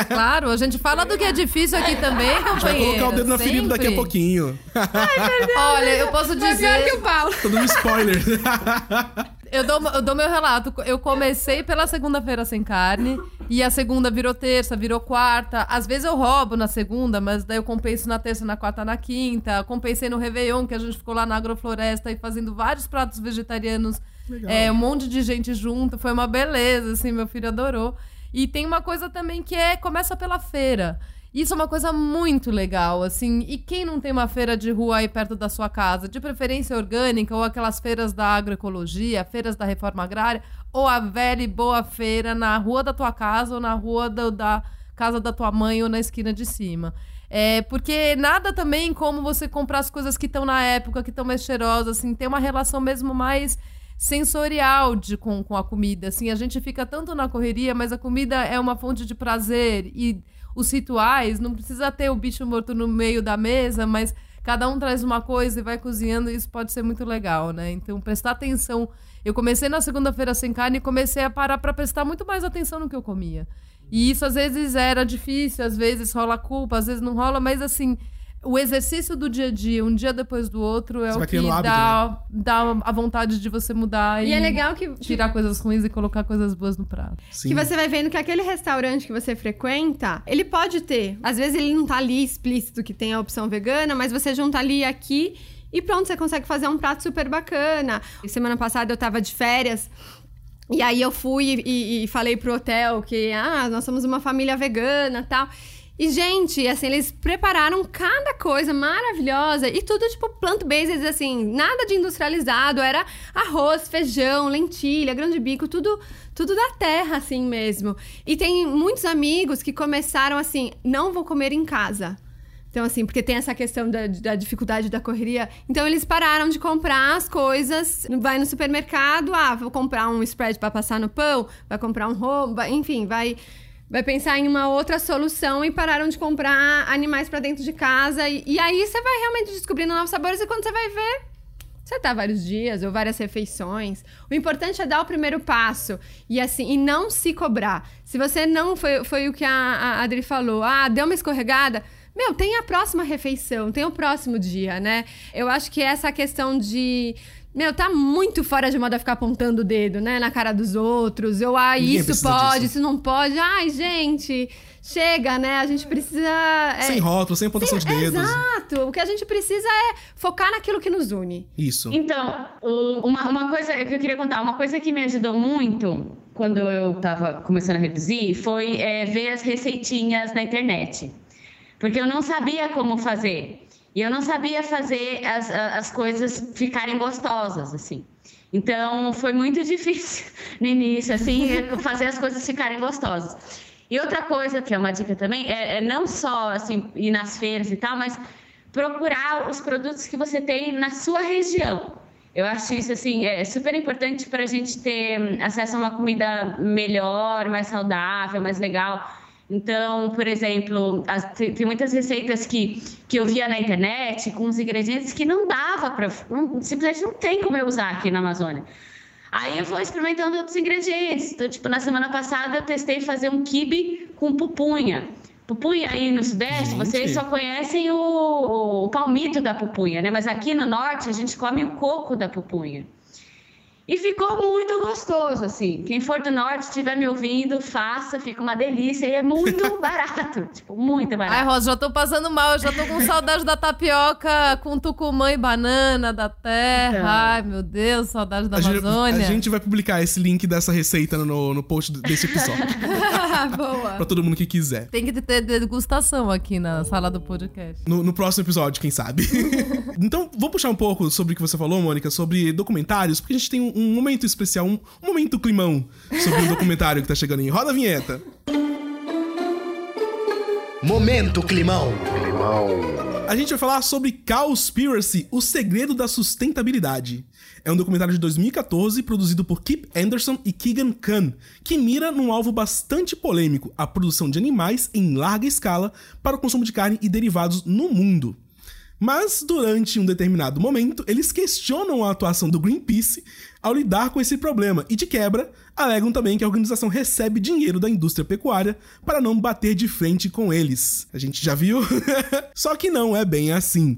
Claro, a gente fala do que é difícil aqui também, companheiro. Vai colocar o dedo na ferida daqui a pouquinho. Ai, Olha, eu posso dizer. pior que o Paulo. Tô dando spoiler. <laughs> Eu dou, eu dou meu relato. Eu comecei pela segunda-feira sem carne. E a segunda virou terça, virou quarta. Às vezes eu roubo na segunda, mas daí eu compenso na terça, na quarta, na quinta. Compensei no Réveillon, que a gente ficou lá na agrofloresta e fazendo vários pratos vegetarianos. É, um monte de gente junto. Foi uma beleza, assim, meu filho adorou. E tem uma coisa também que é começa pela feira. Isso é uma coisa muito legal, assim. E quem não tem uma feira de rua aí perto da sua casa, de preferência orgânica, ou aquelas feiras da agroecologia, feiras da reforma agrária, ou a velha e boa feira na rua da tua casa, ou na rua da casa da tua mãe, ou na esquina de cima. É, porque nada também como você comprar as coisas que estão na época, que estão mais cheirosas, assim, tem uma relação mesmo mais sensorial de, com, com a comida. Assim, a gente fica tanto na correria, mas a comida é uma fonte de prazer e os rituais, não precisa ter o bicho morto no meio da mesa, mas cada um traz uma coisa e vai cozinhando, e isso pode ser muito legal, né? Então, prestar atenção. Eu comecei na segunda-feira sem carne e comecei a parar para prestar muito mais atenção no que eu comia. E isso às vezes era difícil, às vezes rola culpa, às vezes não rola, mas assim, o exercício do dia a dia, um dia depois do outro, é Você o que hábito, dá, dá a vontade de você mudar E e, é legal que, tirar coisas ruins e colocar coisas boas no prato. Sim. que você vai vendo que aquele restaurante que você frequenta, ele pode ter. Às vezes ele não tá ali explícito que tem a opção vegana, mas você junta ali e aqui e pronto, você consegue fazer um prato super bacana. Semana passada eu tava de férias. E aí eu fui e, e falei pro hotel que ah, nós somos uma família vegana tal. E, gente, assim, eles prepararam cada coisa maravilhosa e tudo, tipo, plant-based, assim, nada de industrializado. Era arroz, feijão, lentilha, grande bico, tudo, tudo da terra, assim mesmo. E tem muitos amigos que começaram assim: não vou comer em casa. Então, assim, porque tem essa questão da, da dificuldade da correria. Então, eles pararam de comprar as coisas. Vai no supermercado, ah, vou comprar um spread para passar no pão, vai comprar um roubo, enfim, vai vai pensar em uma outra solução e pararam de comprar animais para dentro de casa. E, e, aí você vai realmente descobrindo novos sabores e quando você vai ver, você tá vários dias ou várias refeições. O importante é dar o primeiro passo e assim, e não se cobrar. Se você não foi, foi o que a, a Adri falou, ah, deu uma escorregada. Meu, tem a próxima refeição, tem o próximo dia, né? Eu acho que essa questão de meu, tá muito fora de moda ficar apontando o dedo, né? Na cara dos outros. Eu, ah, Ninguém isso pode, disso. isso não pode. Ai, gente, chega, né? A gente precisa. é, Sem rótulo, sem apontação de dedos. Exato. O que a gente precisa é focar naquilo que nos une. Isso. Então, uma, uma coisa que eu queria contar, uma coisa que me ajudou muito quando eu estava começando a reduzir foi é, ver as receitinhas na internet. Porque eu não sabia como fazer. E eu não sabia fazer as, as coisas ficarem gostosas, assim. Então, foi muito <laughs> difícil no início, assim, fazer as coisas ficarem gostosas. E outra coisa, que é uma dica também, é, é não só, assim, ir nas feiras e tal, mas procurar os produtos que você tem na sua região. Eu acho isso assim é super importante para a gente ter hum, acesso a uma comida melhor, mais saudável, mais legal. Então, por exemplo, as- tem tem muitas receitas que, que eu via na internet com os ingredientes que não dava para. Simplesmente não tem como eu usar aqui na Amazônia. Aí eu vou experimentando outros ingredientes. Então, tipo, na semana passada eu testei fazer um quibe com pupunha. Pupunha aí no Sudeste, Gente. vocês só conhecem o, o palmito da pupunha, né? Mas aqui no Norte a gente come o coco da pupunha. E ficou muito gostoso, assim. Quem for do Norte, estiver me ouvindo, faça, fica uma delícia e é muito <laughs> barato. tipo, muito Ai, barato. Rosa, já tô passando mal, eu já tô com saudade da tapioca com tucumã e banana da terra. Então. Ai, meu Deus, saudade da A gente, Amazônia. a gente vai publicar esse link dessa receita no, no post desse episódio. <laughs> Boa. pra todo mundo que quiser. Tem que ter degustação aqui na sala do podcast. No, no próximo episódio, quem sabe. <laughs> então, vou puxar um pouco sobre o que você falou, Mônica, sobre documentários, porque a gente tem um, um momento especial, um, um momento climão sobre um documentário que tá chegando aí. Roda a vinheta. Momento Climão. A gente vai falar sobre Cowspiracy, o segredo da sustentabilidade. É um documentário de 2014 produzido por Kip Anderson e Keegan Khan, que mira num alvo bastante polêmico, a produção de animais em larga escala para o consumo de carne e derivados no mundo. Mas durante um determinado momento, eles questionam a atuação do Greenpeace ao lidar com esse problema e, de quebra, alegam também que a organização recebe dinheiro da indústria pecuária para não bater de frente com eles. A gente já viu? <laughs> Só que não é bem assim.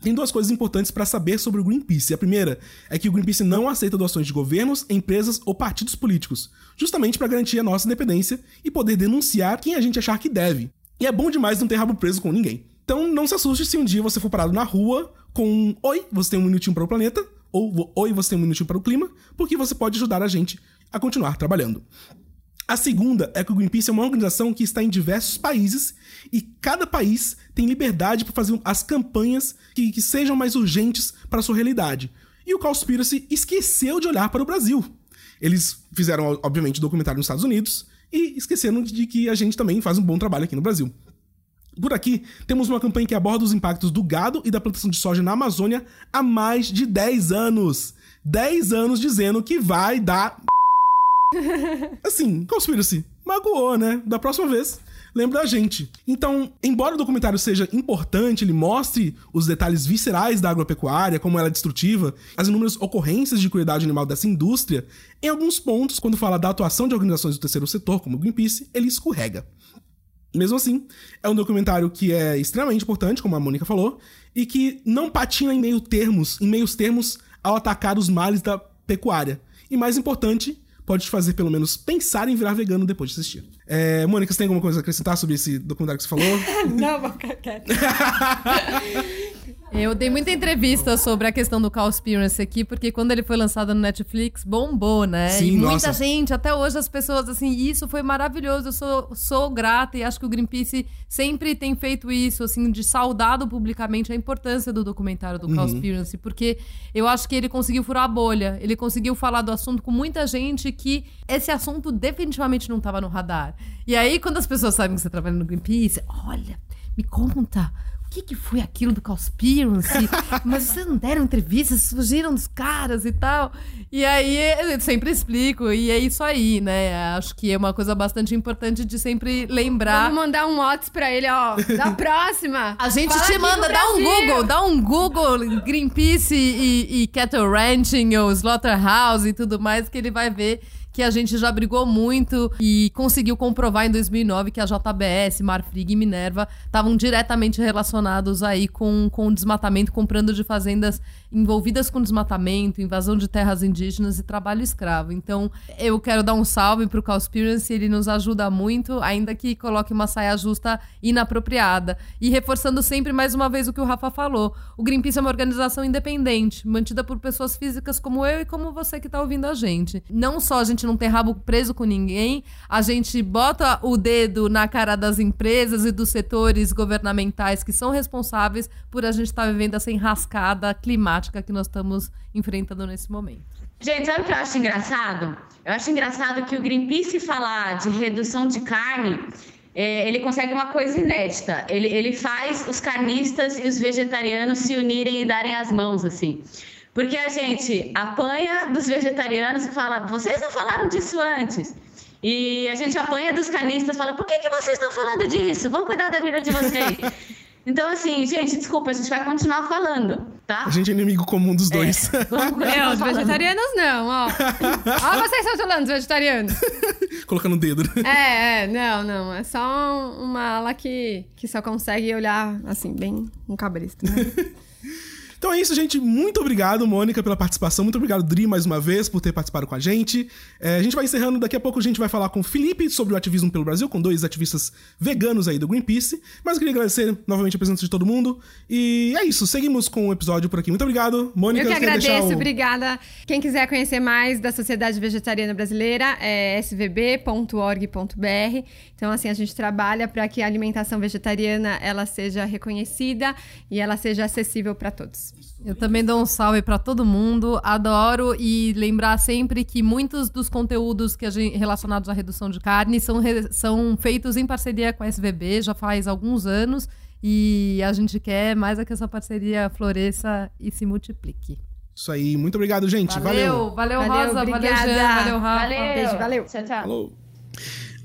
Tem duas coisas importantes para saber sobre o Greenpeace. A primeira é que o Greenpeace não aceita doações de governos, empresas ou partidos políticos, justamente para garantir a nossa independência e poder denunciar quem a gente achar que deve. E é bom demais não ter rabo preso com ninguém. Então não se assuste se um dia você for parado na rua com um Oi, você tem um minutinho para o planeta, ou Oi, você tem um minutinho para o clima, porque você pode ajudar a gente a continuar trabalhando. A segunda é que o Greenpeace é uma organização que está em diversos países e cada país tem liberdade para fazer as campanhas que, que sejam mais urgentes para a sua realidade. E o Cowspiracy esqueceu de olhar para o Brasil. Eles fizeram, obviamente, documentário nos Estados Unidos e esqueceram de que a gente também faz um bom trabalho aqui no Brasil. Por aqui, temos uma campanha que aborda os impactos do gado e da plantação de soja na Amazônia há mais de 10 anos. 10 anos dizendo que vai dar. <laughs> Assim, Conspiracy, magoou, né? Da próxima vez, lembra a gente. Então, embora o documentário seja importante, ele mostre os detalhes viscerais da agropecuária, como ela é destrutiva, as inúmeras ocorrências de crueldade animal dessa indústria, em alguns pontos, quando fala da atuação de organizações do terceiro setor, como o Greenpeace, ele escorrega. Mesmo assim, é um documentário que é extremamente importante, como a Mônica falou, e que não patina em meio termos, em meios termos ao atacar os males da pecuária. E mais importante, pode te fazer pelo menos pensar em virar vegano depois de assistir. É, Mônica, você tem alguma coisa a acrescentar sobre esse documentário que você falou? <laughs> não, vou ficar quieta. <laughs> Eu dei muita entrevista sobre a questão do Cowspiracy aqui, porque quando ele foi lançado no Netflix, bombou, né? Sim, e muita nossa. gente, até hoje as pessoas, assim, isso foi maravilhoso, eu sou, sou grata e acho que o Greenpeace sempre tem feito isso, assim, de saudado publicamente a importância do documentário do Cowspiracy, porque eu acho que ele conseguiu furar a bolha, ele conseguiu falar do assunto com muita gente que esse assunto definitivamente não estava no radar. E aí, quando as pessoas sabem que você trabalha no Greenpeace, olha, me conta, que, que foi aquilo do Conspiracy? Mas vocês não deram entrevistas, fugiram dos caras e tal. E aí eu sempre explico, e é isso aí, né? Acho que é uma coisa bastante importante de sempre lembrar. Vamos mandar um WhatsApp pra ele, ó. Da <laughs> próxima. A gente Fala te manda, dá um. Google, dá um Google Greenpeace e, e Cattle Ranching ou Slaughterhouse e tudo mais, que ele vai ver que a gente já brigou muito e conseguiu comprovar em 2009 que a JBS, Marfrig e Minerva estavam diretamente relacionados aí com, com o desmatamento, comprando de fazendas envolvidas com desmatamento, invasão de terras indígenas e trabalho escravo. Então, eu quero dar um salve pro Cowspiracy, ele nos ajuda muito, ainda que coloque uma saia justa inapropriada. E reforçando sempre mais uma vez o que o Rafa falou, o Greenpeace é uma organização independente, mantida por pessoas físicas como eu e como você que tá ouvindo a gente. Não só a gente não tem rabo preso com ninguém, a gente bota o dedo na cara das empresas e dos setores governamentais que são responsáveis por a gente estar vivendo essa enrascada climática que nós estamos enfrentando nesse momento. Gente, sabe o que eu acho engraçado? Eu acho engraçado que o Greenpeace falar de redução de carne, é, ele consegue uma coisa inédita. Ele, ele faz os carnistas e os vegetarianos se unirem e darem as mãos, assim. Porque a gente apanha dos vegetarianos e fala, vocês não falaram disso antes. E a gente apanha dos carnistas e fala, por que, que vocês estão falando disso? Vamos cuidar da vida de vocês. <laughs> Então, assim, gente, desculpa, a gente vai continuar falando, tá? A gente é inimigo comum dos dois. Vamos continuar Não, <laughs> os vegetarianos não, ó. <laughs> Ó, vocês estão falando dos vegetarianos. <laughs> Colocando o dedo. né? É, é, não, não. É só uma ala que, que só consegue olhar, assim, bem um cabrista. Né? Então é isso, gente. Muito obrigado, Mônica, pela participação. Muito obrigado, Dri, mais uma vez, por ter participado com a gente. É, a gente vai encerrando. Daqui a pouco a gente vai falar com o Felipe sobre o ativismo pelo Brasil, com dois ativistas veganos aí do Greenpeace. Mas eu queria agradecer novamente a presença de todo mundo. E é isso. Seguimos com o episódio por aqui. Muito obrigado, Mônica. Eu que agradeço, o- obrigada. Quem quiser conhecer mais da Sociedade Vegetariana Brasileira é svb.org.br. Então, assim, a gente trabalha para que a alimentação vegetariana ela seja reconhecida e ela seja acessível para todos. Eu também dou um salve pra todo mundo, adoro e lembrar sempre que muitos dos conteúdos que a gente, relacionados à redução de carne são, re- são feitos em parceria com a SVB já faz alguns anos e a gente quer mais é que essa parceria floresça e se multiplique. Isso aí. Muito obrigado, gente. Valeu. valeu, Valeu, Rosa, valeu obrigada. Jean, valeu Rafa. Valeu. Beijo, valeu. Tchau, tchau. Falou.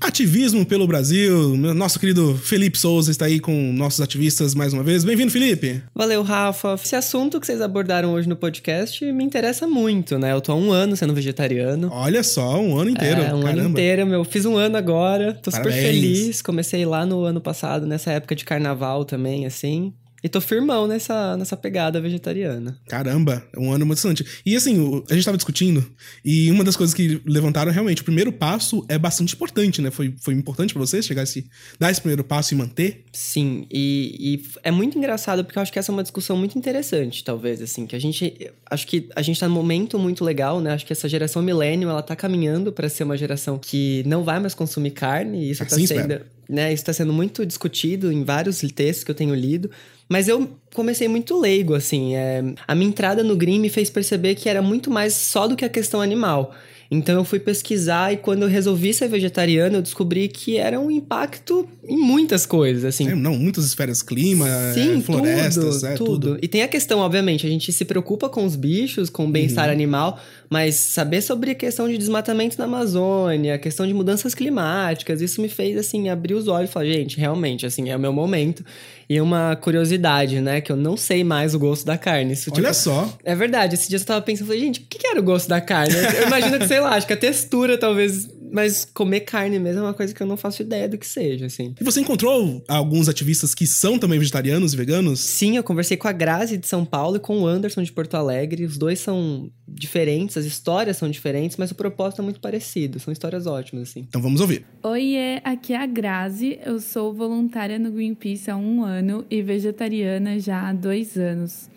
Ativismo pelo Brasil. Nosso querido Felipe Souza está aí com nossos ativistas mais uma vez. Bem-vindo, Felipe. Valeu, Rafa. Esse assunto que vocês abordaram hoje no podcast me interessa muito, né? Eu tô há um ano sendo vegetariano. Olha só, um ano inteiro. É, um Caramba. ano inteiro, meu. Fiz um ano agora. Tô super Parabéns. feliz. Comecei lá no ano passado, nessa época de carnaval também, assim. E tô firmão nessa, nessa pegada vegetariana. Caramba, é um ano emocionante. E assim, a gente tava discutindo, e uma das coisas que levantaram realmente, o primeiro passo é bastante importante, né? Foi, foi importante pra vocês chegar a esse, dar esse primeiro passo e manter? Sim, e, e é muito engraçado porque eu acho que essa é uma discussão muito interessante, talvez, assim, que a gente, acho que a gente tá num momento muito legal, né? Acho que essa geração millennial, ela tá caminhando para ser uma geração que não vai mais consumir carne, e isso tá Assim sendo, espero. né, isso tá sendo muito discutido em vários textos que eu tenho lido, mas eu comecei muito leigo, assim, é, a minha entrada no Green me fez perceber que era muito mais só do que a questão animal. Então eu fui pesquisar e quando eu resolvi ser vegetariano, eu descobri que era um impacto em muitas coisas, assim. É, não, muitas esferas, clima, Sim, é, florestas, tudo, é tudo. tudo. E tem a questão, obviamente, a gente se preocupa com os bichos, com o bem-estar Uhum. animal, mas saber sobre a questão de desmatamento na Amazônia, a questão de mudanças climáticas, isso me fez, assim, abrir os olhos e falar, gente, realmente, assim, é o meu momento. E uma curiosidade, né, que eu não sei mais o gosto da carne. Isso, Olha tipo, só. é verdade, esse dia eu tava pensando, falei, gente, o que que era o gosto da carne? Eu imagino que, sei lá, acho que a textura talvez mas comer carne mesmo é uma coisa que eu não faço ideia do que seja, assim. E você encontrou alguns ativistas que são também vegetarianos e veganos? Sim, eu conversei com a Grazi de São Paulo e com o Anderson de Porto Alegre. Os dois são diferentes, as histórias são diferentes, mas o propósito é muito parecido. São histórias ótimas, assim. Então vamos ouvir. Oiê, aqui é a Grazi. Eu sou voluntária no Greenpeace há um ano e vegetariana já há dois anos.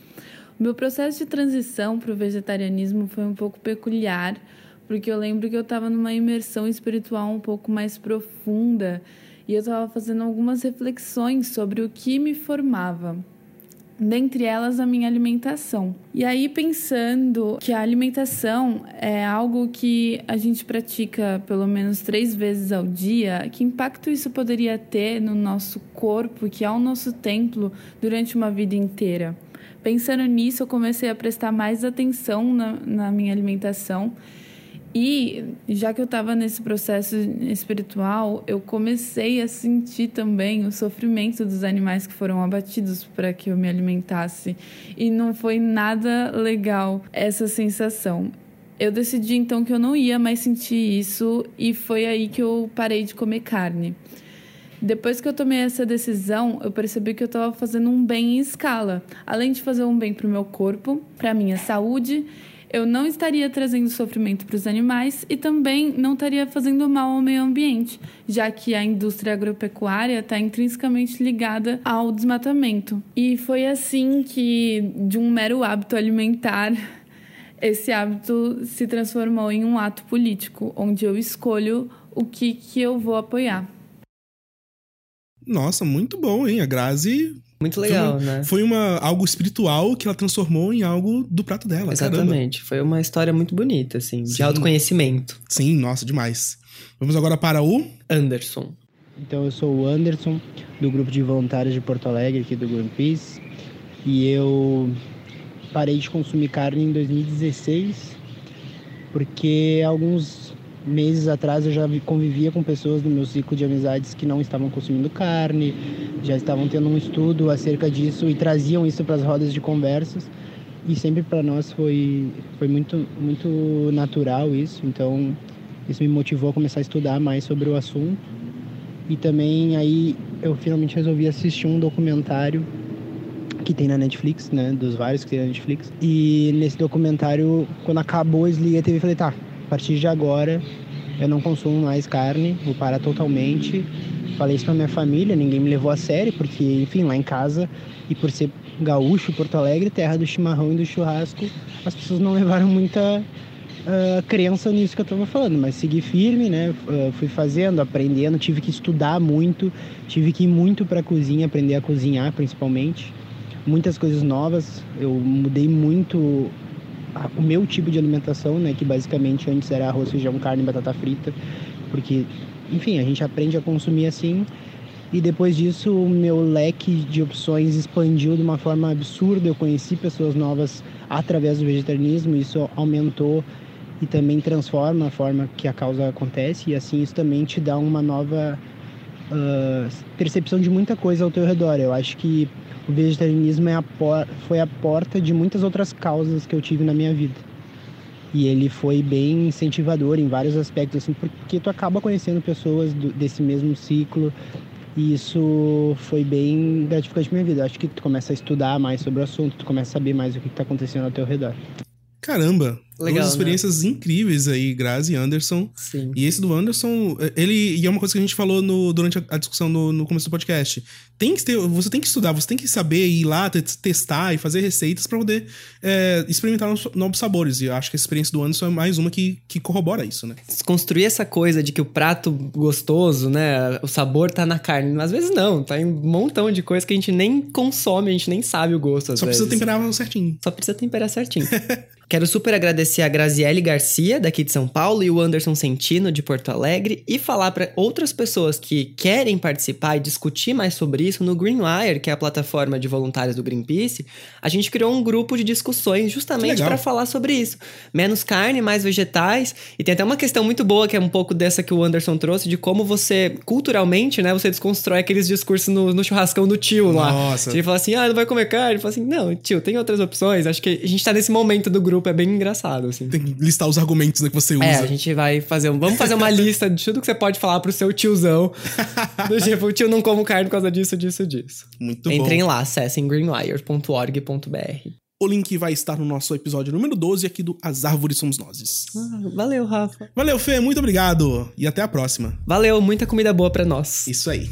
O meu processo de transição para o vegetarianismo foi um pouco peculiar, porque eu lembro que eu estava numa imersão espiritual um pouco mais profunda e eu estava fazendo algumas reflexões sobre o que me formava dentre elas a minha alimentação. E aí pensando que a alimentação é algo que a gente pratica pelo menos três vezes ao dia, que impacto isso poderia ter no nosso corpo, que é o nosso templo, durante uma vida inteira? Pensando nisso, eu comecei a prestar mais atenção na, na minha alimentação e já que eu estava nesse processo espiritual, eu comecei a sentir também o sofrimento dos animais que foram abatidos para que eu me alimentasse. E não foi nada legal essa sensação. Eu decidi então que eu não ia mais sentir isso e foi aí que eu parei de comer carne. Depois que eu tomei essa decisão, eu percebi que eu estava fazendo um bem em escala. Além de fazer um bem para o meu corpo, para minha saúde eu não estaria trazendo sofrimento para os animais e também não estaria fazendo mal ao meio ambiente, já que a indústria agropecuária está intrinsecamente ligada ao desmatamento. E foi assim que, de um mero hábito alimentar, <laughs> esse hábito se transformou em um ato político, onde eu escolho o que, que eu vou apoiar. Nossa, muito bom, hein? A Grazi muito legal, foi uma, né? Foi uma, algo espiritual que ela transformou em algo do prato dela. Exatamente. Caramba. Foi uma história muito bonita, assim, Sim. de autoconhecimento. Sim, nossa, demais. Vamos agora para o Anderson. Então, eu sou o Anderson, do grupo de voluntários de Porto Alegre, aqui do Greenpeace. E eu parei de consumir carne em 2016, porque alguns meses atrás eu já convivia com pessoas no meu ciclo de amizades que não estavam consumindo carne, já estavam tendo um estudo acerca disso e traziam isso para as rodas de conversas. E sempre para nós foi, foi muito, muito natural isso, então isso me motivou a começar a estudar mais sobre o assunto. E também aí eu finalmente resolvi assistir um documentário que tem na Netflix, né, dos vários que tem na Netflix. E nesse documentário, quando acabou, eu desliguei a TV e falei, tá, a partir de agora eu não consumo mais carne, vou parar totalmente. Falei isso pra minha família, ninguém me levou a sério, porque, enfim, lá em casa, e por ser gaúcho, Porto Alegre, terra do chimarrão e do churrasco, as pessoas não <laughs> levaram muita uh, crença nisso que eu estava falando, mas segui firme, né? Uh, fui fazendo, aprendendo, tive que estudar muito, tive que ir muito para cozinha, aprender a cozinhar principalmente. Muitas coisas novas, eu mudei muito o meu tipo de alimentação, né, que basicamente antes era arroz, feijão, carne e batata frita, porque, enfim, a gente aprende a consumir assim. E depois disso, o meu leque de opções expandiu de uma forma absurda. Eu conheci pessoas novas através do vegetarianismo, isso aumentou e também transforma a forma que a causa acontece, e assim isso também te dá uma nova uh, percepção de muita coisa ao teu redor. Eu acho que o vegetarianismo é a foi a porta de muitas outras causas que eu tive na minha vida. E ele foi bem incentivador em vários aspectos, assim, porque tu acaba conhecendo pessoas do, desse mesmo ciclo, e isso foi bem gratificante na minha vida. Acho que tu começa a estudar mais sobre o assunto, tu começa a saber mais o que está acontecendo ao teu redor. Caramba, Legal, Duas né? experiências né? incríveis aí, Grazi e Anderson. Sim. E esse do Anderson, ele. E é uma coisa que a gente falou no, durante a, discussão no, no, começo do podcast. Tem que ter, você tem que estudar, você tem que saber ir lá, testar e fazer receitas para poder é, experimentar novos sabores. E eu acho que a experiência do Anderson é mais uma que, que corrobora isso, né? Construir essa coisa de que o prato gostoso, né? O sabor tá na carne. Às vezes não, tá em um montão de coisa que a gente nem consome, a gente nem sabe o gosto. Só vezes. precisa temperar certinho. Só precisa temperar certinho. <laughs> Quero super agradecer a Graziele Garcia, daqui de São Paulo, e o Anderson Centino, de Porto Alegre, e falar para outras pessoas que querem participar e discutir mais sobre isso no Greenwire, que é a plataforma de voluntários do Greenpeace. A gente criou um grupo de discussões justamente para falar sobre isso. Menos carne, mais vegetais. E tem até uma questão muito boa, que é um pouco dessa que o Anderson trouxe, de como você, culturalmente, né, você desconstrói aqueles discursos no, no churrascão do tio lá. Nossa. Ele fala assim: ah, não vai comer carne? Ele fala assim: não, tio, tem outras opções. Acho que a gente tá nesse momento do grupo é bem engraçado. Complicado, assim. Tem que listar os argumentos né, que você usa. É, a gente vai fazer. Um, vamos fazer uma lista de tudo que você pode falar pro seu tiozão. <laughs> do tipo, o tio não como carne por causa disso, disso, disso. Muito Entrem bom. lá, acessem greenwire.org.br. O link vai estar no nosso episódio número 12 aqui do As Árvores Somos Nozes. Ah, valeu, Rafa. Valeu, Fê, muito obrigado. E até a próxima. Valeu, muita comida boa pra nós. Isso aí.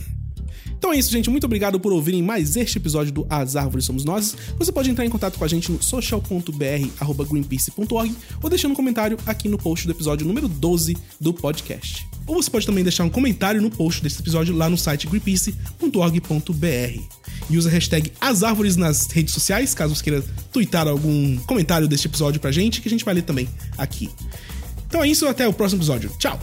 Então é isso, gente. Muito obrigado por ouvirem mais este episódio do As Árvores Somos Nós. Você pode entrar em contato com a gente no social.br.greenpeace.org ou deixando um comentário aqui no post do episódio número 12 do podcast. Ou você pode também deixar um comentário no post desse episódio lá no site greenpeace.org.br. E usa a hashtag As Árvores nas redes sociais, caso você queira twittar algum comentário deste episódio pra gente, que a gente vai ler também aqui. Então é isso, até o próximo episódio. Tchau!